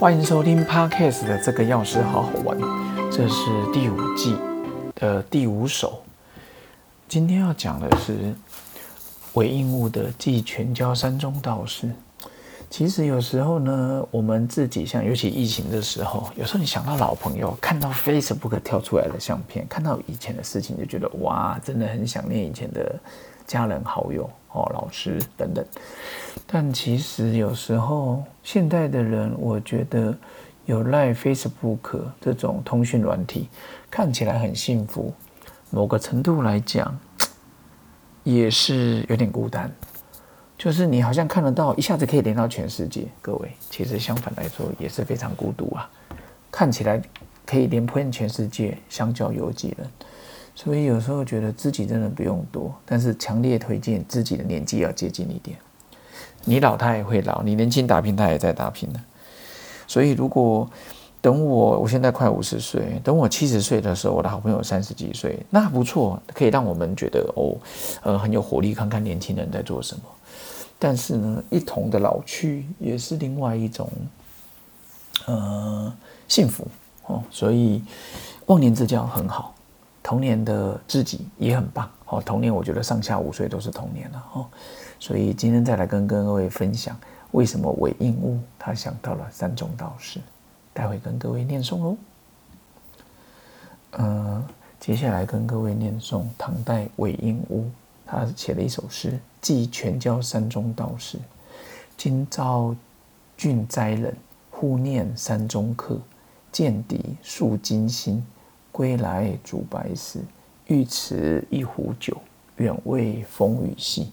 欢迎收听 Podcast 的这个钥匙好好玩，这是第五季的第五首。今天要讲的是韦应物的《寄全椒山中道士》。其实有时候呢，我们自己像尤其疫情的时候，有时候你想到老朋友，看到 Facebook 跳出来的相片，看到以前的事情，就觉得哇，真的很想念以前的家人、好友、哦老师等等。但其实有时候，现代的人，我觉得有赖 Facebook 这种通讯软体，看起来很幸福，某个程度来讲，也是有点孤单。就是你好像看得到，一下子可以连到全世界。各位，其实相反来说也是非常孤独啊。看起来可以连遍全世界，相较有几人。所以有时候觉得自己真的不用多，但是强烈推荐自己的年纪要接近一点。你老他也会老，你年轻打拼他也在打拼呢。所以如果等我，我现在快五十岁，等我七十岁的时候，我的好朋友三十几岁，那不错，可以让我们觉得哦，呃，很有活力，看看年轻人在做什么。但是呢，一同的老去也是另外一种，呃，幸福哦。所以忘年之交很好，童年的自己也很棒哦。童年我觉得上下五岁都是童年了哦。所以今天再来跟各位分享，为什么韦应物他想到了三种道士，待会跟各位念诵喽。呃，接下来跟各位念诵唐代韦应物。他写了一首诗，寄全教山中道士。今朝郡斋人，忽念山中客。见敌数金星，归来煮白食。欲持一壶酒，远未风雨夕。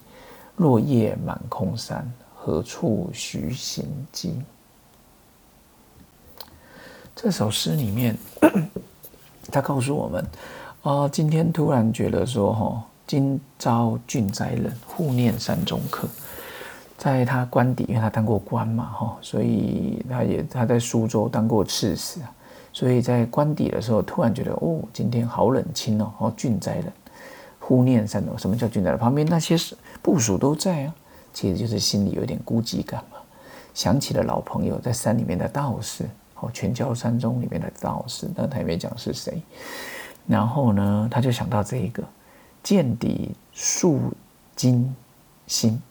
落叶满空山，何处寻行迹？这首诗里面，他告诉我们：啊，今天突然觉得说，哈。今朝郡斋人，互念山中客。在他官邸，因为他当过官嘛，哈，所以他也他在苏州当过刺史啊。所以在官邸的时候，突然觉得哦，今天好冷清哦，哦，郡斋人，护念山中。什么叫郡斋人？旁边那些部署都在啊，其实就是心里有点孤寂感嘛。想起了老朋友在山里面的道士，哦，全教山中里面的道士，那他也没讲是谁。然后呢，他就想到这一个。见底树金星，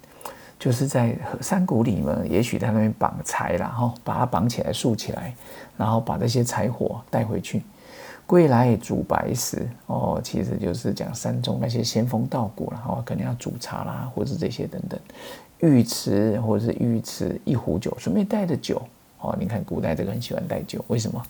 就是在山谷里面，也许在那边绑柴，然后把它绑起来竖起来，然后把那些柴火带回去，归来煮白食。哦，其实就是讲山中那些仙风道骨然后可能要煮茶啦，或者这些等等。御池或者是御池一壶酒，顺便带着酒。哦，你看古代这个很喜欢带酒，为什么？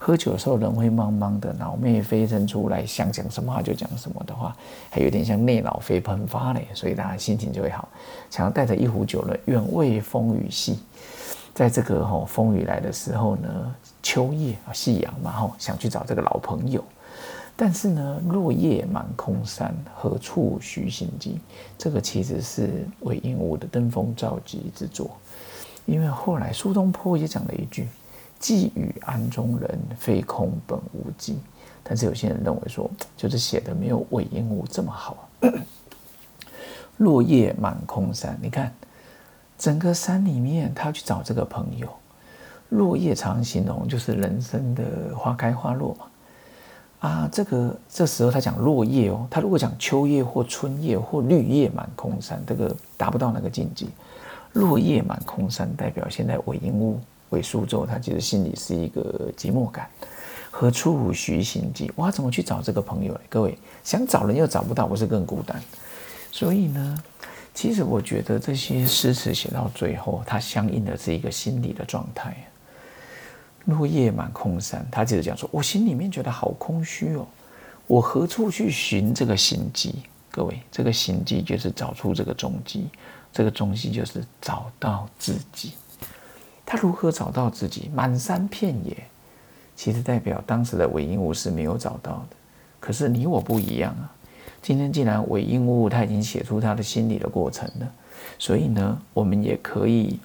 喝酒的时候人会茫茫的，脑内飞升出来，想讲什么话就讲什么的话，还有点像内脑飞喷发嘞，所以大家心情就会好。想要带着一壶酒呢，愿为风雨细，在这个吼风雨来的时候呢，秋夜啊，夕阳嘛吼，想去找这个老朋友，但是呢，落叶满空山，何处寻行迹？这个其实是韦应物的登峰造极之作，因为后来苏东坡也讲了一句。寄与安中人，非空本无迹。但是有些人认为说，就是写的没有韦应物这么好。落叶满空山，你看整个山里面，他要去找这个朋友。落叶常形容就是人生的花开花落嘛。啊，这个这时候他讲落叶哦，他如果讲秋叶或春叶或绿叶满空山，这个达不到那个境界。落叶满空山代表现在韦应物。回苏州，他其实心里是一个寂寞感。何处寻行迹？哇，怎么去找这个朋友？各位想找人又找不到，不是更孤单？所以呢，其实我觉得这些诗词写到最后，它相应的是一个心理的状态。落叶满空山，他接着讲说：“我心里面觉得好空虚哦，我何处去寻这个行迹？”各位，这个行迹就是找出这个踪迹，这个踪迹就是找到自己。他如何找到自己？满山遍野，其实代表当时的韦应物是没有找到的。可是你我不一样啊！今天既然韦应物他已经写出他的心理的过程了，所以呢，我们也可以，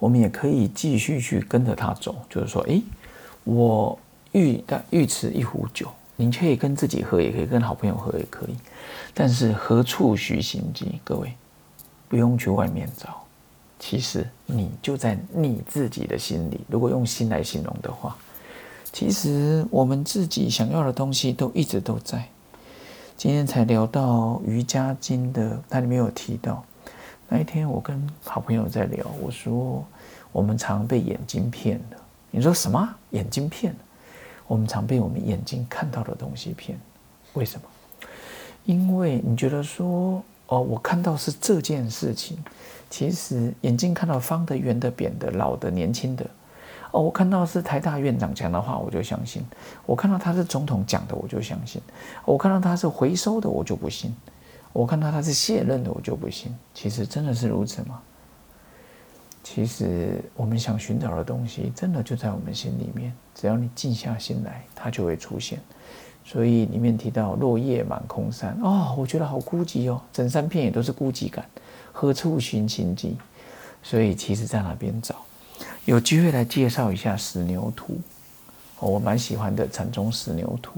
我们也可以继续去跟着他走。就是说，诶，我欲但欲持一壶酒，你可以跟自己喝，也可以跟好朋友喝，也可以。但是何处寻行迹？各位不用去外面找。其实你就在你自己的心里。如果用心来形容的话，其实我们自己想要的东西都一直都在。今天才聊到瑜伽经的，它里面有提到，那一天我跟好朋友在聊，我说我们常被眼睛骗了。你说什么？眼睛骗？我们常被我们眼睛看到的东西骗。为什么？因为你觉得说，哦，我看到是这件事情，其实眼睛看到方的、圆的、扁的、老的、年轻的。哦，我看到是台大院长讲的话，我就相信；我看到他是总统讲的，我就相信；我看到他是回收的，我就不信；我看到他是卸任的，我就不信。其实真的是如此吗？其实我们想寻找的东西，真的就在我们心里面。只要你静下心来，它就会出现。所以里面提到落叶满空山，哦，我觉得好孤寂哦，整山片也都是孤寂感。何处寻情迹？所以其实在哪边找？有机会来介绍一下石牛图，我蛮喜欢的禅宗石牛图，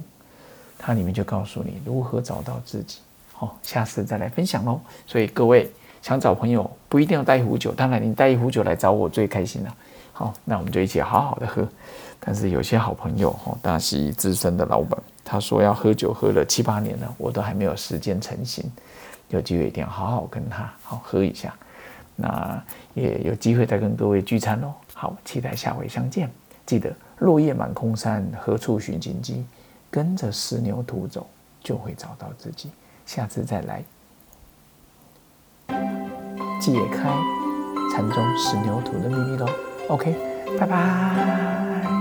它里面就告诉你如何找到自己。好，下次再来分享喽。所以各位想找朋友，不一定要带一壶酒，当然你带一壶酒来找我最开心了。好，那我们就一起好好的喝。但是有些好朋友，哦，大喜资深的老板，他说要喝酒喝了七八年了，我都还没有时间成型。有机会一定要好好跟他好喝一下。那也有机会再跟各位聚餐喽。好，期待下回相见。记得落叶满空山，何处寻荆棘？跟着石牛图走，就会找到自己。下次再来解开禅宗石牛图的秘密喽。OK，拜拜。